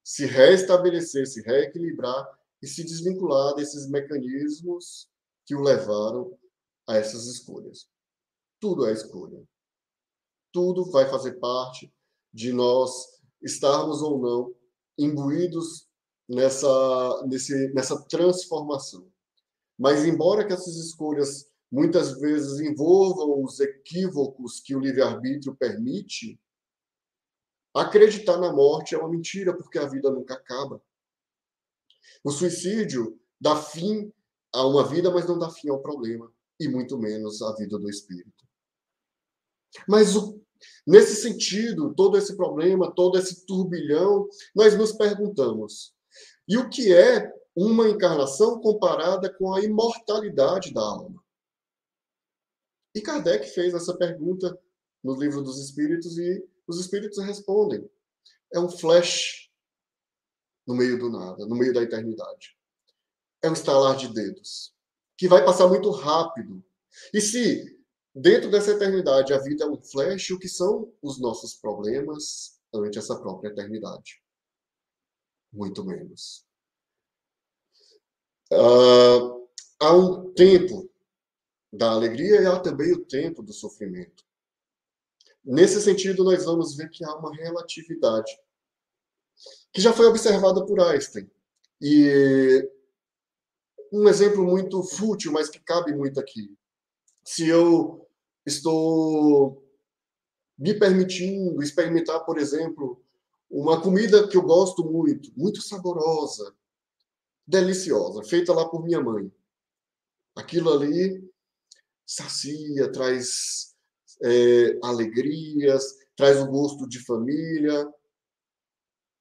se restabelecer, se reequilibrar e se desvincular desses mecanismos que o levaram a essas escolhas. Tudo é escolha. Tudo vai fazer parte de nós estarmos ou não imbuídos nessa, nesse, nessa transformação. Mas, embora que essas escolhas muitas vezes envolvam os equívocos que o livre-arbítrio permite, acreditar na morte é uma mentira, porque a vida nunca acaba. O suicídio dá fim a uma vida, mas não dá fim ao problema, e muito menos à vida do espírito. Mas o Nesse sentido, todo esse problema, todo esse turbilhão, nós nos perguntamos: e o que é uma encarnação comparada com a imortalidade da alma? E Kardec fez essa pergunta no Livro dos Espíritos e os Espíritos respondem: é um flash no meio do nada, no meio da eternidade. É um estalar de dedos que vai passar muito rápido. E se Dentro dessa eternidade, a vida é um flash, o que são os nossos problemas ante essa própria eternidade? Muito menos. Uh, há um tempo da alegria e há também o tempo do sofrimento. Nesse sentido, nós vamos ver que há uma relatividade que já foi observada por Einstein. E um exemplo muito fútil, mas que cabe muito aqui. Se eu estou me permitindo experimentar, por exemplo, uma comida que eu gosto muito, muito saborosa, deliciosa, feita lá por minha mãe. Aquilo ali sacia, traz é, alegrias, traz o gosto de família.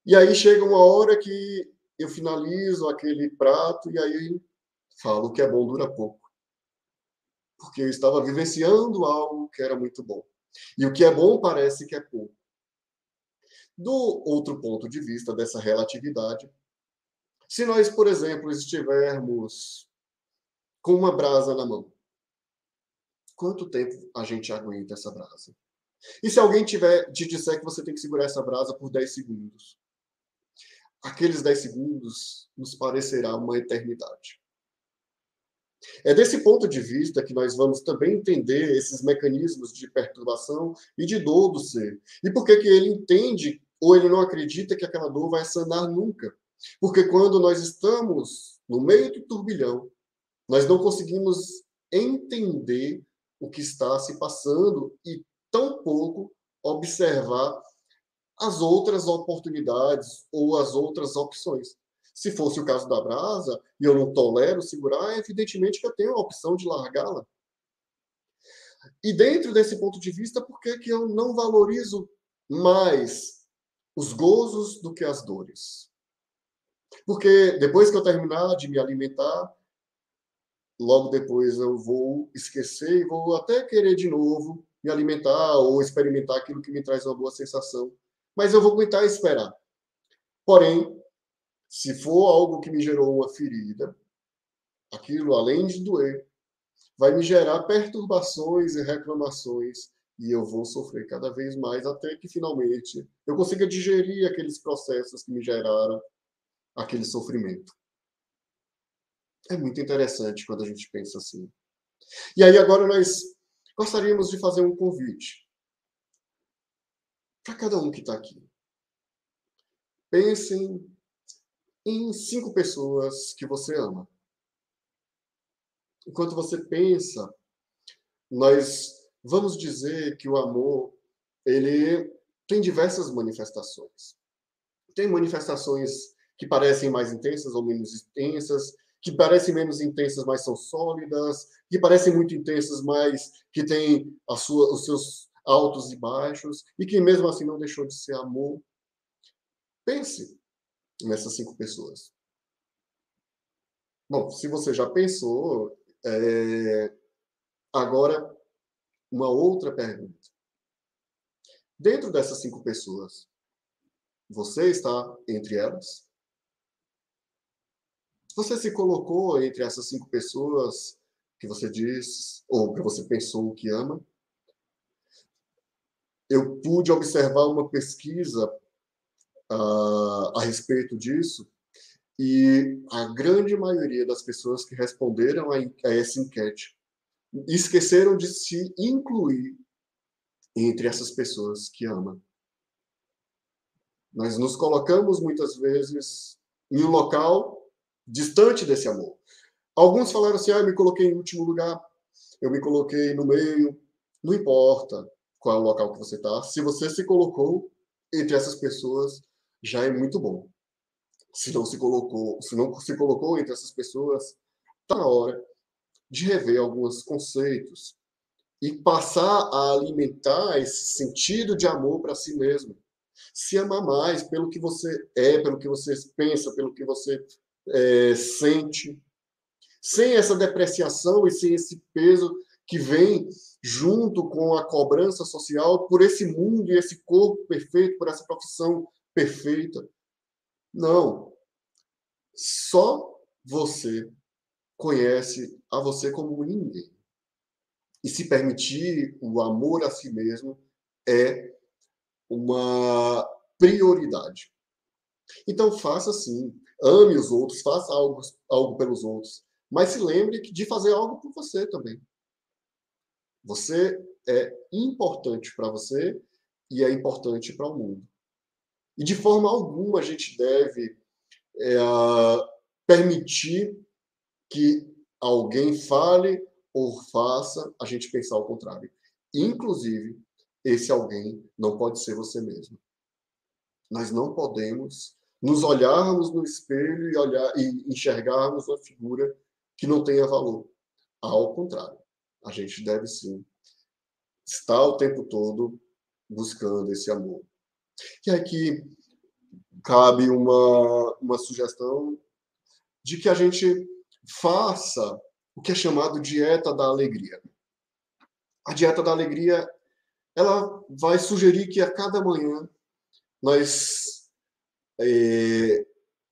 E aí chega uma hora que eu finalizo aquele prato e aí falo que é bom dura pouco. Porque eu estava vivenciando algo que era muito bom. E o que é bom parece que é pouco. Do outro ponto de vista dessa relatividade, se nós, por exemplo, estivermos com uma brasa na mão, quanto tempo a gente aguenta essa brasa? E se alguém tiver te disser que você tem que segurar essa brasa por 10 segundos? Aqueles 10 segundos nos parecerá uma eternidade. É desse ponto de vista que nós vamos também entender esses mecanismos de perturbação e de dor do ser. E por que, que ele entende ou ele não acredita que aquela dor vai sanar nunca. Porque quando nós estamos no meio do turbilhão, nós não conseguimos entender o que está se passando e tampouco observar as outras oportunidades ou as outras opções. Se fosse o caso da brasa, e eu não tolero segurar, evidentemente que eu tenho a opção de largá-la. E dentro desse ponto de vista, por que, que eu não valorizo mais os gozos do que as dores? Porque depois que eu terminar de me alimentar, logo depois eu vou esquecer e vou até querer de novo me alimentar ou experimentar aquilo que me traz uma boa sensação. Mas eu vou aguentar esperar. Porém, se for algo que me gerou uma ferida, aquilo, além de doer, vai me gerar perturbações e reclamações e eu vou sofrer cada vez mais até que finalmente eu consiga digerir aqueles processos que me geraram aquele sofrimento. É muito interessante quando a gente pensa assim. E aí agora nós gostaríamos de fazer um convite para cada um que está aqui. Pensem em cinco pessoas que você ama. Enquanto você pensa, nós vamos dizer que o amor ele tem diversas manifestações. Tem manifestações que parecem mais intensas ou menos intensas, que parecem menos intensas, mas são sólidas, que parecem muito intensas, mas que têm a sua, os seus altos e baixos, e que mesmo assim não deixou de ser amor. Pense nessas cinco pessoas. Bom, se você já pensou, é... agora uma outra pergunta. Dentro dessas cinco pessoas, você está entre elas? Você se colocou entre essas cinco pessoas que você diz, ou que você pensou que ama? Eu pude observar uma pesquisa uh, a respeito disso, e a grande maioria das pessoas que responderam a, a essa enquete esqueceram de se incluir entre essas pessoas que ama. Nós nos colocamos muitas vezes em um local distante desse amor. Alguns falaram assim: ah, eu me coloquei em último lugar, eu me coloquei no meio. Não importa qual é o local que você está, se você se colocou entre essas pessoas, já é muito bom. Se não se colocou, se não se colocou entre essas pessoas, está na hora de rever alguns conceitos e passar a alimentar esse sentido de amor para si mesmo. Se amar mais pelo que você é, pelo que você pensa, pelo que você é, sente, sem essa depreciação e sem esse peso que vem junto com a cobrança social por esse mundo e esse corpo perfeito, por essa profissão perfeita. Não. Só você conhece a você como ninguém. E se permitir o amor a si mesmo é uma prioridade. Então faça assim. Ame os outros, faça algo, algo pelos outros, mas se lembre de fazer algo por você também. Você é importante para você e é importante para o mundo. E de forma alguma a gente deve é, permitir que alguém fale ou faça a gente pensar o contrário. Inclusive, esse alguém não pode ser você mesmo. Nós não podemos nos olharmos no espelho e olhar e enxergarmos uma figura que não tenha valor. Ao contrário, a gente deve sim estar o tempo todo buscando esse amor. E aqui cabe uma, uma sugestão de que a gente faça o que é chamado dieta da alegria. A dieta da alegria ela vai sugerir que a cada manhã nós é,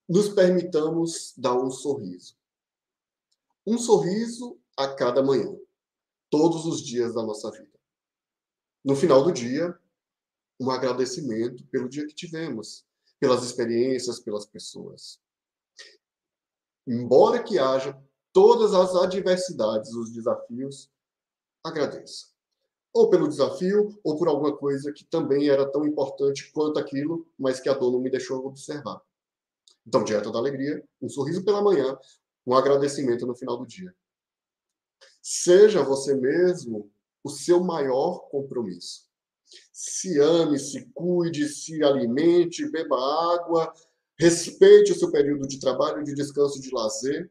nos permitamos dar um sorriso. Um sorriso a cada manhã, todos os dias da nossa vida. No final do dia, um agradecimento pelo dia que tivemos, pelas experiências, pelas pessoas. Embora que haja todas as adversidades, os desafios, agradeça. Ou pelo desafio, ou por alguma coisa que também era tão importante quanto aquilo, mas que a dor não me deixou observar. Então, dieta da alegria, um sorriso pela manhã, um agradecimento no final do dia. Seja você mesmo o seu maior compromisso. Se ame, se cuide, se alimente, beba água, respeite o seu período de trabalho, de descanso, de lazer.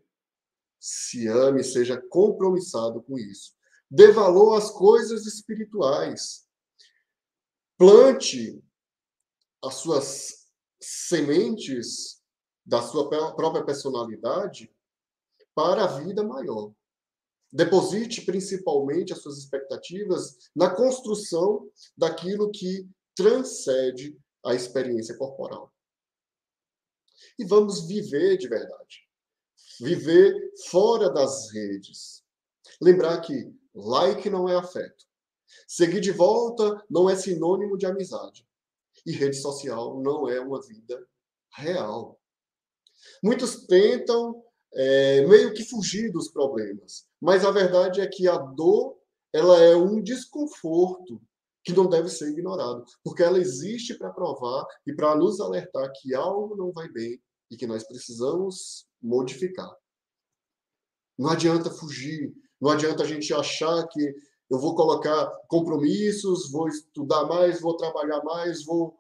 Se ame, seja compromissado com isso. Dê valor às coisas espirituais. Plante as suas sementes da sua própria personalidade para a vida maior. Deposite principalmente as suas expectativas na construção daquilo que transcende a experiência corporal. E vamos viver de verdade. Viver fora das redes. Lembrar que like não é afeto. Seguir de volta não é sinônimo de amizade. E rede social não é uma vida real. Muitos tentam é, meio que fugir dos problemas. Mas a verdade é que a dor ela é um desconforto que não deve ser ignorado, porque ela existe para provar e para nos alertar que algo não vai bem e que nós precisamos modificar. Não adianta fugir, não adianta a gente achar que eu vou colocar compromissos, vou estudar mais, vou trabalhar mais, vou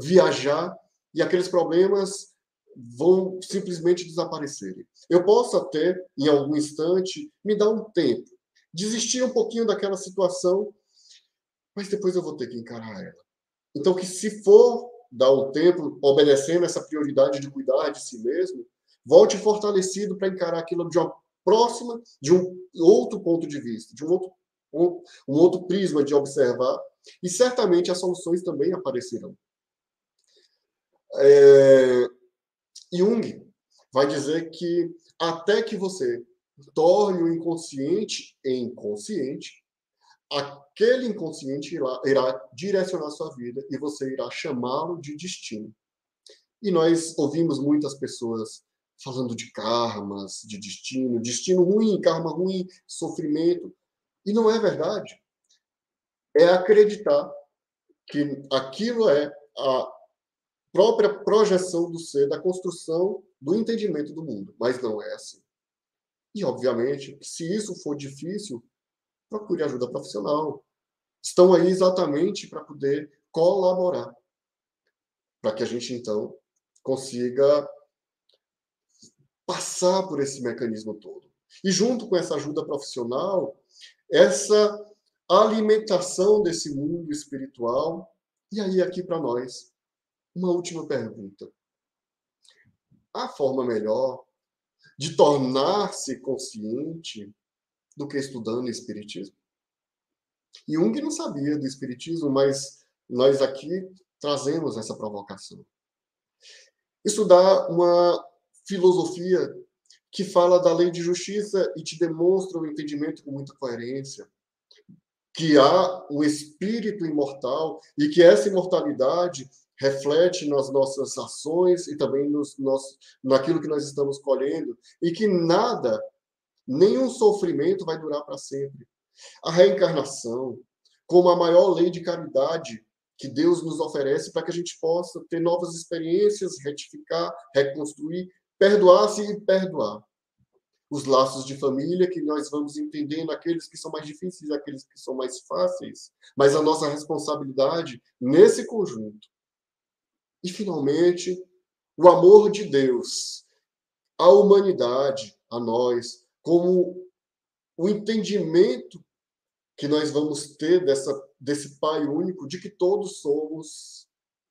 viajar e aqueles problemas vão simplesmente desaparecerem. Eu posso até, em algum instante, me dar um tempo, desistir um pouquinho daquela situação, mas depois eu vou ter que encarar ela. Então, que se for dar um tempo, obedecendo essa prioridade de cuidar de si mesmo, volte fortalecido para encarar aquilo de uma próxima, de um outro ponto de vista, de um outro, um, um outro prisma de observar, e certamente as soluções também aparecerão. É, Jung vai dizer que até que você torne o inconsciente em consciente, aquele inconsciente irá, irá direcionar sua vida e você irá chamá-lo de destino. E nós ouvimos muitas pessoas falando de karmas, de destino, destino ruim, karma ruim, sofrimento. E não é verdade. É acreditar que aquilo é a própria projeção do ser, da construção do entendimento do mundo. Mas não é assim. E, obviamente, se isso for difícil, procure ajuda profissional. Estão aí exatamente para poder colaborar. Para que a gente, então, consiga passar por esse mecanismo todo. E, junto com essa ajuda profissional, essa alimentação desse mundo espiritual. E aí, aqui para nós, uma última pergunta. A forma melhor de tornar-se consciente do que estudando Espiritismo? Jung não sabia do Espiritismo, mas nós aqui trazemos essa provocação. Estudar uma filosofia que fala da lei de justiça e te demonstra o entendimento com muita coerência, que há um espírito imortal e que essa imortalidade reflete nas nossas ações e também nos nossos, naquilo que nós estamos colhendo, e que nada, nenhum sofrimento vai durar para sempre. A reencarnação, como a maior lei de caridade que Deus nos oferece para que a gente possa ter novas experiências, retificar, reconstruir, perdoar-se e perdoar. Os laços de família que nós vamos entendendo, aqueles que são mais difíceis, aqueles que são mais fáceis, mas a nossa responsabilidade nesse conjunto. E, finalmente, o amor de Deus à humanidade, a nós, como o entendimento que nós vamos ter dessa, desse Pai único, de que todos somos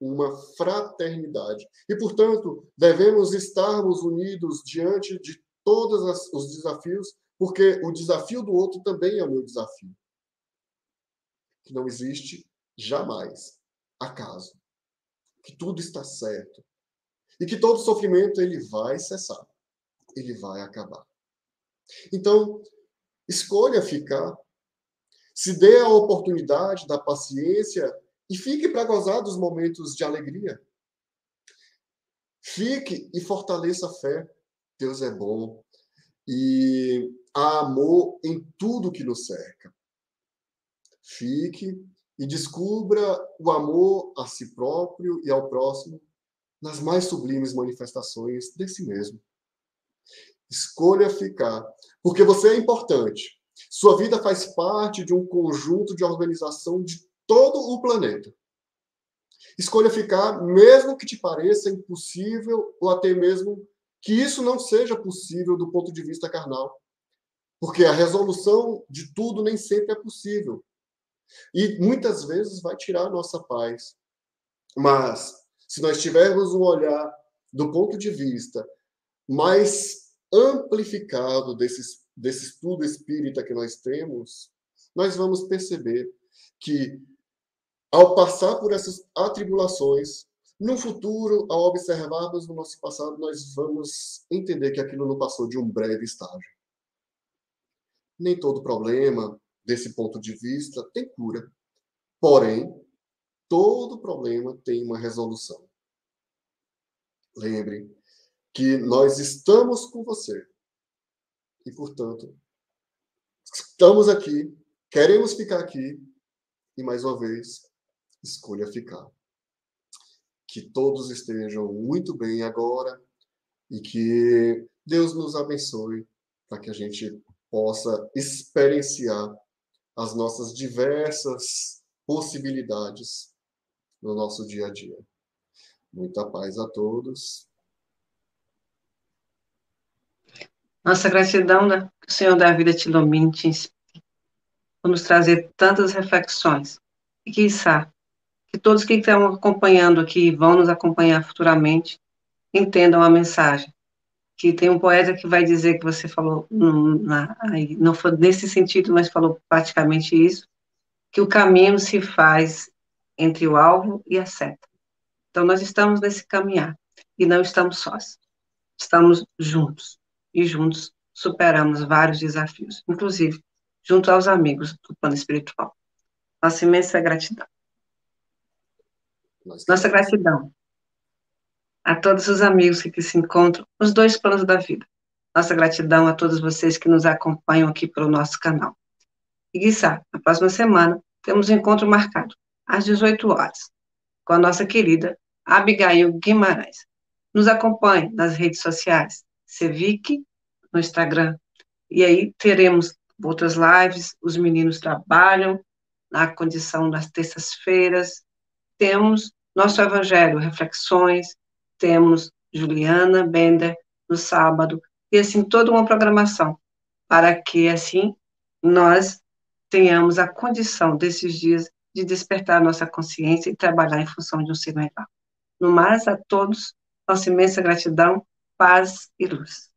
uma fraternidade. E, portanto, devemos estarmos unidos diante de todos os desafios, porque o desafio do outro também é o meu desafio. Que não existe jamais acaso. Que tudo está certo. E que todo sofrimento ele vai cessar. Ele vai acabar. Então, escolha ficar se dê a oportunidade da paciência e fique para gozar dos momentos de alegria. Fique e fortaleça a fé. Deus é bom. E há amor em tudo que nos cerca. Fique e descubra o amor a si próprio e ao próximo nas mais sublimes manifestações desse mesmo. Escolha ficar, porque você é importante. Sua vida faz parte de um conjunto de organização de todo o planeta. Escolha ficar, mesmo que te pareça impossível, ou até mesmo que isso não seja possível do ponto de vista carnal. Porque a resolução de tudo nem sempre é possível. E muitas vezes vai tirar a nossa paz. Mas, se nós tivermos um olhar do ponto de vista mais amplificado desses desse estudo espírita que nós temos, nós vamos perceber que, ao passar por essas atribulações, no futuro, ao observarmos o nosso passado, nós vamos entender que aquilo não passou de um breve estágio. Nem todo problema, desse ponto de vista, tem cura. Porém, todo problema tem uma resolução. Lembre que nós estamos com você e, portanto, estamos aqui, queremos ficar aqui e, mais uma vez, escolha ficar. Que todos estejam muito bem agora e que Deus nos abençoe para que a gente possa experienciar as nossas diversas possibilidades no nosso dia a dia. Muita paz a todos Nossa gratidão né, que o Senhor da vida te ilumine, te inspire, por nos trazer tantas reflexões. E que, que todos que estão acompanhando aqui vão nos acompanhar futuramente entendam a mensagem. Que tem um poeta que vai dizer que você falou, na, não foi nesse sentido, mas falou praticamente isso, que o caminho se faz entre o alvo e a seta. Então, nós estamos nesse caminhar e não estamos sós. Estamos juntos e juntos superamos vários desafios, inclusive junto aos amigos do plano espiritual. Nossa imensa gratidão. Nossa gratidão a todos os amigos que, se encontram nos dois planos da vida. Nossa gratidão a todos vocês que nos acompanham aqui pelo nosso canal. E, Guissá, na próxima semana, temos um encontro marcado, às 18 horas, com a nossa querida Abigail Guimarães. Nos acompanhe nas redes sociais, Cevic no Instagram. E aí teremos outras lives, os meninos trabalham na condição das terças-feiras. Temos nosso Evangelho, reflexões, temos Juliana Bender no sábado, e assim toda uma programação, para que assim nós tenhamos a condição desses dias de despertar nossa consciência e trabalhar em função de um ser melhor. No mais, a todos, nossa imensa gratidão, paz e luz.